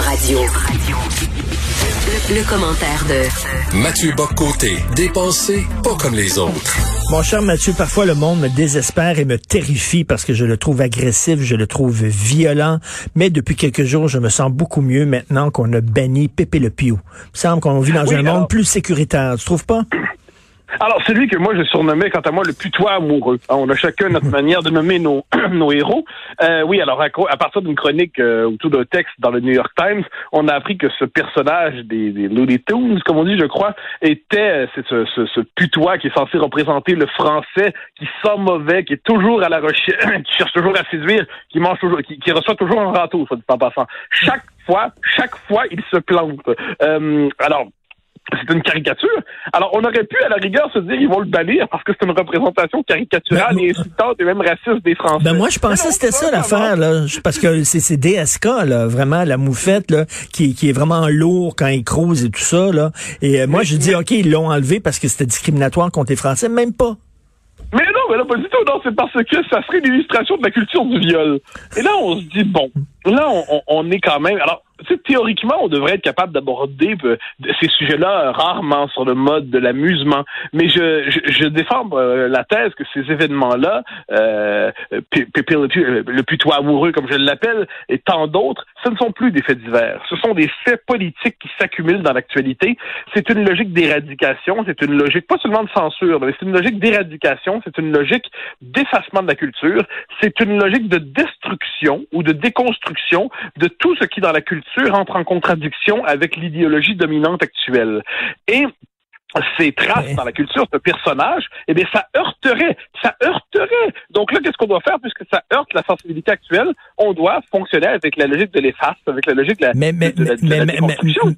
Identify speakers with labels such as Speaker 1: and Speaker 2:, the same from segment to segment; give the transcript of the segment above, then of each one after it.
Speaker 1: Radio. Le, commentaire de
Speaker 2: Mathieu Boccoté, dépensé pas comme les autres.
Speaker 3: Mon cher Mathieu, parfois le monde me désespère et me terrifie parce que je le trouve agressif, je le trouve violent. Mais depuis quelques jours, je me sens beaucoup mieux maintenant qu'on a banni Pépé Le Pio. Il me semble qu'on vit dans un monde plus sécuritaire. Tu trouves pas?
Speaker 4: Alors, celui que moi je surnommais, quant à moi, le putois amoureux. On a chacun notre manière de nommer nos, nos héros. Euh, oui, alors à, partir d'une chronique euh, ou tout d'un texte dans le New York Times, on a appris que ce personnage des, des Looney Tunes, comme on dit, je crois, était c'est ce, ce, ce, putois qui est censé représenter le français, qui sent mauvais, qui est toujours à la recherche, qui cherche toujours à séduire, qui mange toujours, qui, qui reçoit toujours un râteau, soit dit en passant. Chaque fois, chaque fois, il se plante. Euh, alors, c'est une caricature. Alors, on aurait pu, à la rigueur, se dire ils vont le bannir parce que c'est une représentation caricaturale ben, et insultante et même raciste des Français.
Speaker 3: Ben moi, je pensais que c'était ça l'affaire, là. Parce que c'est DSK, là, vraiment, la moufette, là, qui, qui est vraiment lourd quand il crouse et tout ça, là. Et euh, moi, je dis, OK, ils l'ont enlevé parce que c'était discriminatoire contre les Français. Même pas.
Speaker 4: Mais non, mais là, pas du tout. Non, c'est parce que ça serait une illustration de la culture du viol. Et là, on se dit, bon, là, on, on est quand même... Alors, théoriquement, on devrait être capable d'aborder euh, ces sujets-là rarement sur le mode de l'amusement. Mais je, je, défends euh, la thèse que ces événements-là, euh, le, le putois amoureux, comme je l'appelle, et tant d'autres, ce ne sont plus des faits divers. Ce sont des faits politiques qui s'accumulent dans l'actualité. C'est une logique d'éradication, c'est une logique pas seulement de censure, mais c'est une logique d'éradication, c'est une logique d'effacement de la culture, c'est une logique de destruction ou de déconstruction de tout ce qui dans la culture entre en contradiction avec l'idéologie dominante actuelle. Et ces traces dans la culture, ce personnage, eh bien, ça heurterait, ça heurterait. Donc là, qu'est-ce qu'on doit faire? Puisque ça heurte la sensibilité actuelle On doit fonctionner avec la logique de l'efface, avec la logique de la,
Speaker 3: mais, mais, mais, mais,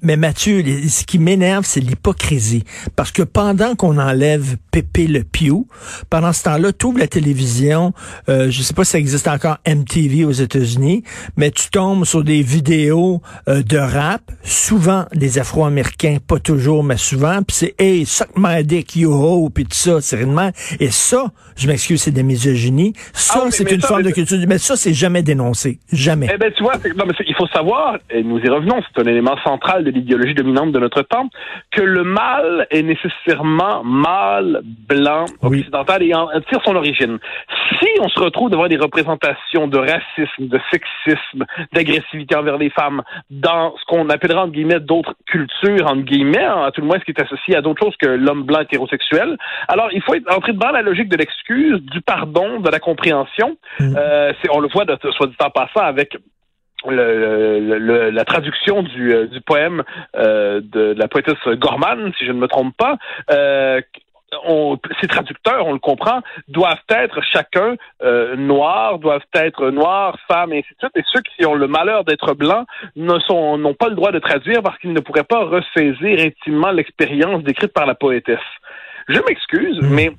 Speaker 3: mais, Mathieu, ce qui m'énerve, c'est l'hypocrisie. Parce que pendant qu'on enlève Pépé le Pew, pendant ce temps-là, tu ouvres la télévision, euh, je sais pas si ça existe encore MTV aux États-Unis, mais tu tombes sur des vidéos euh, de rap, souvent des Afro-Américains, pas toujours, mais souvent, puis c'est hey, suck my dick, yo puis tout ça, sérieusement. Et ça, je m'excuse, c'est des misogynies. Ça, ah c'est une forme de culture. Mais ça, c'est jamais dénoncé. Jamais.
Speaker 4: Eh ben, tu vois, non, mais il faut savoir, et nous y revenons, c'est un élément central de l'idéologie dominante de notre temps, que le mal est nécessairement mâle, blanc, occidental et en, tire son origine. Si on se retrouve devant des représentations de racisme, de sexisme, d'agressivité envers les femmes dans ce qu'on appellera, entre guillemets, d'autres cultures, entre guillemets, à tout le moins ce qui est associé à d'autres chose que l'homme blanc hétérosexuel. Alors, il faut être entrer dans la logique de l'excuse, du pardon, de la compréhension. Mm. Euh, on le voit, de, soit dit en passant, avec le, la traduction du, euh, du poème euh, de, la poétesse Gorman, si je ne me trompe pas, euh, on, ces traducteurs, on le comprend, doivent être chacun euh, noirs, doivent être noirs, femmes, et ainsi de suite. Et ceux qui ont le malheur d'être blancs ne sont n'ont pas le droit de traduire parce qu'ils ne pourraient pas ressaisir intimement l'expérience décrite par la poétesse. Je m'excuse, mm. mais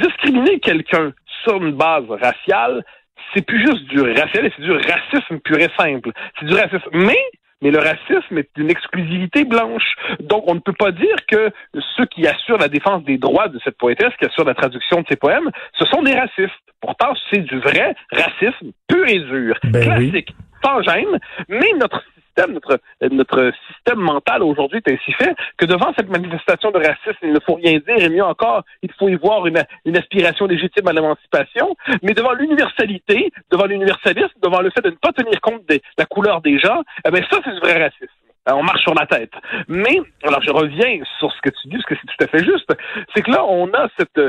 Speaker 4: discriminer quelqu'un sur une base raciale, c'est plus juste du racial, c'est du racisme pur et simple. C'est du racisme. Mais mais le racisme est une exclusivité blanche. Donc, on ne peut pas dire que ceux qui assurent la défense des droits de cette poétesse, qui assurent la traduction de ses poèmes, ce sont des racistes. Pourtant, c'est du vrai racisme pur et dur, ben classique, sans gêne, mais notre notre, notre système mental aujourd'hui est ainsi fait que devant cette manifestation de racisme, il ne faut rien dire, et mieux encore, il faut y voir une, une aspiration légitime à l'émancipation, mais devant l'universalité, devant l'universalisme, devant le fait de ne pas tenir compte de la couleur des gens, eh bien ça, c'est du vrai racisme. On marche sur la tête. Mais, alors je reviens sur ce que tu dis, parce que c'est tout à fait juste, c'est que là, on a cette,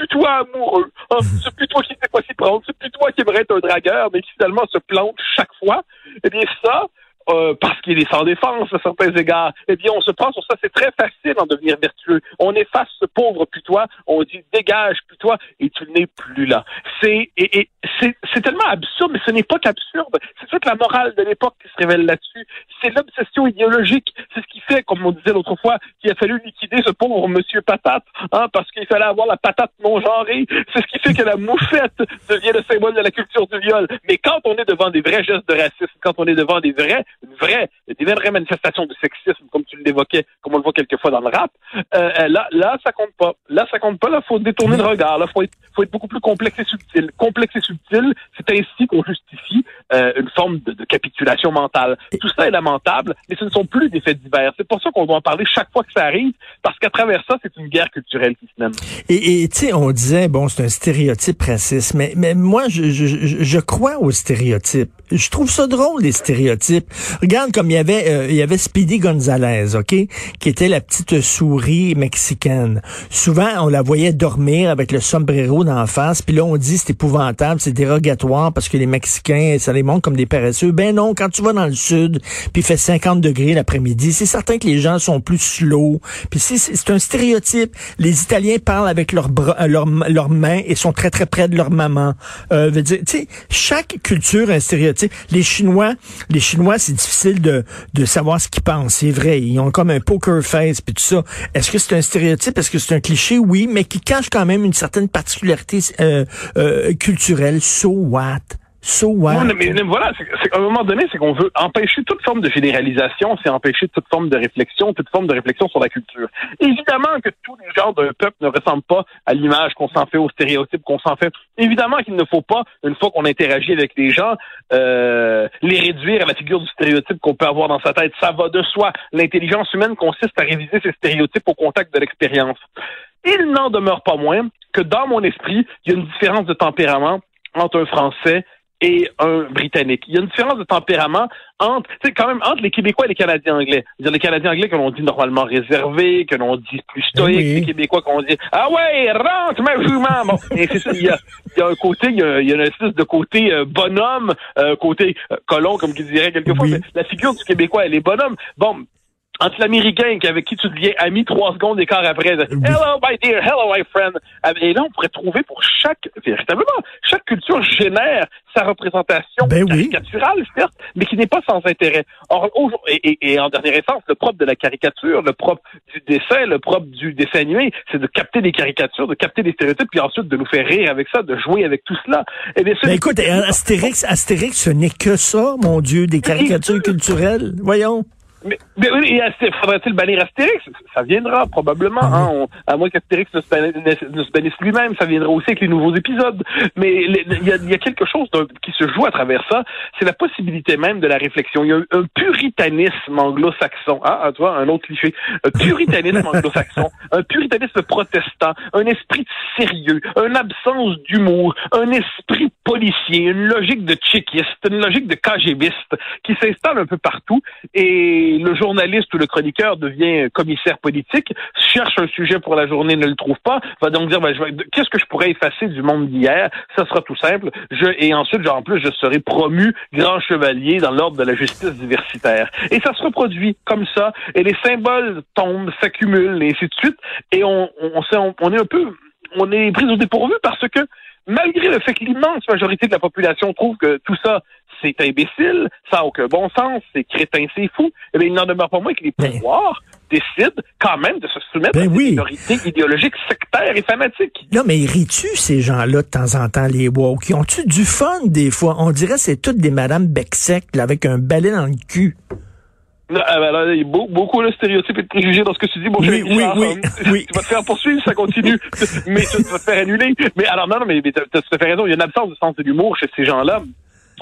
Speaker 4: ce putois amoureux, hein, ce putois qui ne sait pas s'y prendre, ce putois qui aimerait être un dragueur, mais qui finalement se plante chaque fois, eh bien ça, euh, parce qu'il est sans défense à certains égards, eh bien, on se prend sur ça. C'est très facile d'en devenir vertueux. On efface ce pauvre putois, on dit dégage putois, et tu n'es plus là. C'est et, c'est tellement absurde, mais ce n'est pas qu'absurde. C'est toute la morale de l'époque qui se révèle là-dessus. C'est l'obsession idéologique. C'est ce qui fait, comme on disait l'autre fois, qu'il a fallu liquider ce pauvre monsieur patate, hein, parce qu'il fallait avoir la patate non genrée. C'est ce qui fait que la moufette devient le symbole de la culture du viol. Mais quand on est devant des vrais gestes de racisme, quand on est devant des vrais une vraie, des vraies manifestations de sexisme, comme tu l'évoquais, comme on le voit quelquefois dans le rap, euh, là, là, ça compte pas. Là, ça compte pas. Là, faut détourner le regard. Là, faut être, faut être beaucoup plus complexe et subtil. Complexe et subtil, c'est ainsi qu'on justifie euh, une forme de, de, capitulation mentale. Tout ça est lamentable, mais ce ne sont plus des faits divers. C'est pour ça qu'on doit en parler chaque fois que ça arrive, parce qu'à travers ça, c'est une guerre culturelle qui se mène.
Speaker 3: Et tu sais, on disait, bon, c'est un stéréotype raciste, mais, mais moi, je, je, je crois aux stéréotypes. Je trouve ça drôle, les stéréotypes. Regarde comme il y avait, euh, il y avait Speedy Gonzalez, OK, qui était la petite souris mexicaine. Souvent, on la voyait dormir avec le sombrero d'en face, puis là, on dit c'est épouvantable, c'est dérogatoire parce que les Mexicains, ça les montre comme des paresseux. Ben non, quand tu vas dans le sud, puis il fait 50 degrés l'après-midi, c'est certain que les gens sont plus slow. Puis c'est un stéréotype. Les Italiens parlent avec leurs bras, euh, leurs mains et sont très très près de leur maman. Euh, veut dire, tu sais, chaque culture a un stéréotype. Les Chinois, les Chinois, difficile de, de savoir ce qu'ils pensent. C'est vrai, ils ont comme un poker face puis tout ça. Est-ce que c'est un stéréotype? Est-ce que c'est un cliché? Oui, mais qui cache quand même une certaine particularité euh, euh, culturelle. So what? So what?
Speaker 4: mais, voilà, c'est, à un moment donné, c'est qu'on veut empêcher toute forme de généralisation, c'est empêcher toute forme de réflexion, toute forme de réflexion sur la culture. Évidemment que tous les genres d'un peuple ne ressemblent pas à l'image qu'on s'en fait, aux stéréotypes qu'on s'en fait. Évidemment qu'il ne faut pas, une fois qu'on interagit avec les gens, euh, les réduire à la figure du stéréotype qu'on peut avoir dans sa tête. Ça va de soi. L'intelligence humaine consiste à réviser ces stéréotypes au contact de l'expérience. Il n'en demeure pas moins que dans mon esprit, il y a une différence de tempérament entre un Français et un Britannique. Il y a une différence de tempérament entre, tu sais, quand même entre les Québécois et les Canadiens anglais. les Canadiens anglais que l'on dit normalement réservés, que l'on dit plus stoïques, les Québécois qu'on dit ah ouais rentre ma jument. Bon, c'est. Il y, a, il y a un côté, il y a, il y a une espèce de côté euh, bonhomme, euh, côté euh, colon comme qui dirait quelquefois. Mais la figure du Québécois elle est bonhomme. Bon, entre l'Américain avec qui tu deviens ami trois secondes d'écart après. Hello, my dear, hello, my friend. Ah, et là, on pourrait trouver pour chaque, véritablement, chaque culture génère sa représentation
Speaker 3: ben
Speaker 4: caricaturale, certes, mais qui n'est pas sans intérêt. Or, et, et, en dernière essence, le propre de la caricature, le propre du dessin, le propre du dessin animé, c'est de capter des caricatures, de capter des stéréotypes, puis ensuite de nous faire rire avec ça, de jouer avec tout cela.
Speaker 3: Et bien, ben écoute, Astérix, Astérix, ce n'est que ça, mon Dieu, des caricatures culturelles. Voyons.
Speaker 4: Mais, mais oui, faudrait-il bannir Astérix? Ça viendra probablement, hein, à moins qu'Astérix ne, se bannisse lui-même, ça viendra aussi avec les nouveaux épisodes. Mais il y a, y a, quelque chose qui se joue à travers ça, c'est la possibilité même de la réflexion. Il y a un, puritanisme anglo-saxon, hein, hein, tu vois, un autre cliché, un puritanisme anglo-saxon, un puritanisme protestant, un esprit sérieux, une absence d'humour, un esprit policier, une logique de tchéquiste, une logique de KGBiste qui s'installe un peu partout. Et le journaliste ou le chroniqueur devient commissaire politique, cherche un sujet pour la journée, ne le trouve pas, va donc dire ben, qu'est-ce que je pourrais effacer du monde d'hier? Ça sera tout simple. Et ensuite, en plus, je serai promu grand chevalier dans l'ordre de la justice diversitaire. Et ça se reproduit comme ça, et les symboles tombent, s'accumulent, et ainsi de suite. Et on, on est un peu, on est pris au dépourvu parce que malgré le fait que l'immense majorité de la population trouve que tout ça, c'est imbécile, ça n'a aucun bon sens, c'est crétin, c'est fou, eh bien, il n'en demeure pas moins que les ben. pouvoirs décident quand même de se soumettre ben à des minorités idéologiques sectaires et fanatiques.
Speaker 3: Non, mais ris-tu ces gens-là de temps en temps, les woke? Qui ont-tu du fun des fois? On dirait que c'est toutes des Madame Becksec avec un balai dans le cul.
Speaker 4: Non, ah, ben il y a beaucoup de stéréotypes et de préjugés dans ce que tu dis. Bon,
Speaker 3: oui, oui, oui, oui,
Speaker 4: Tu vas te faire poursuivre, ça continue. mais tu vas te faire annuler. Mais alors, non, non, mais, tu as, as, fait raison. Il y a une absence de sens de l'humour chez ces gens-là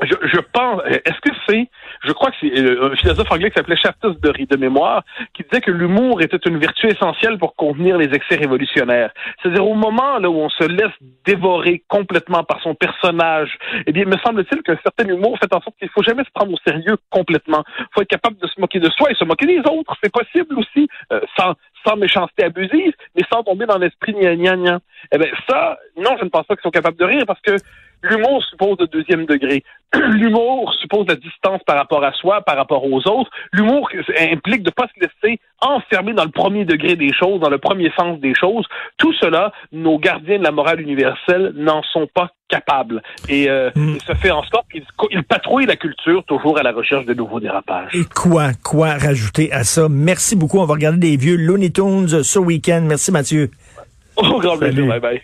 Speaker 4: je, je pense, est-ce que c'est, je crois que c'est euh, un philosophe anglais qui s'appelait Shaftus de, de mémoire, qui disait que l'humour était une vertu essentielle pour contenir les excès révolutionnaires. C'est-à-dire au moment là où on se laisse dévorer complètement par son personnage, eh bien, me semble-t-il qu'un certain humour fait en sorte qu'il faut jamais se prendre au sérieux complètement. Il faut être capable de se moquer de soi et se moquer des autres. C'est possible aussi, euh, sans sans méchanceté abusive, mais sans tomber dans l'esprit gna gna gna. Eh bien, ça, non, je ne pense pas qu'ils sont capables de rire parce que L'humour suppose le deuxième degré. L'humour suppose la distance par rapport à soi, par rapport aux autres. L'humour implique de ne pas se laisser enfermer dans le premier degré des choses, dans le premier sens des choses. Tout cela, nos gardiens de la morale universelle n'en sont pas capables. Et, euh, mm. ça fait en sorte qu'ils patrouillent la culture toujours à la recherche de nouveaux dérapages.
Speaker 3: Et quoi, quoi rajouter à ça? Merci beaucoup. On va regarder des vieux Looney Tunes ce week-end. Merci Mathieu.
Speaker 4: Au grand plaisir. Bye bye.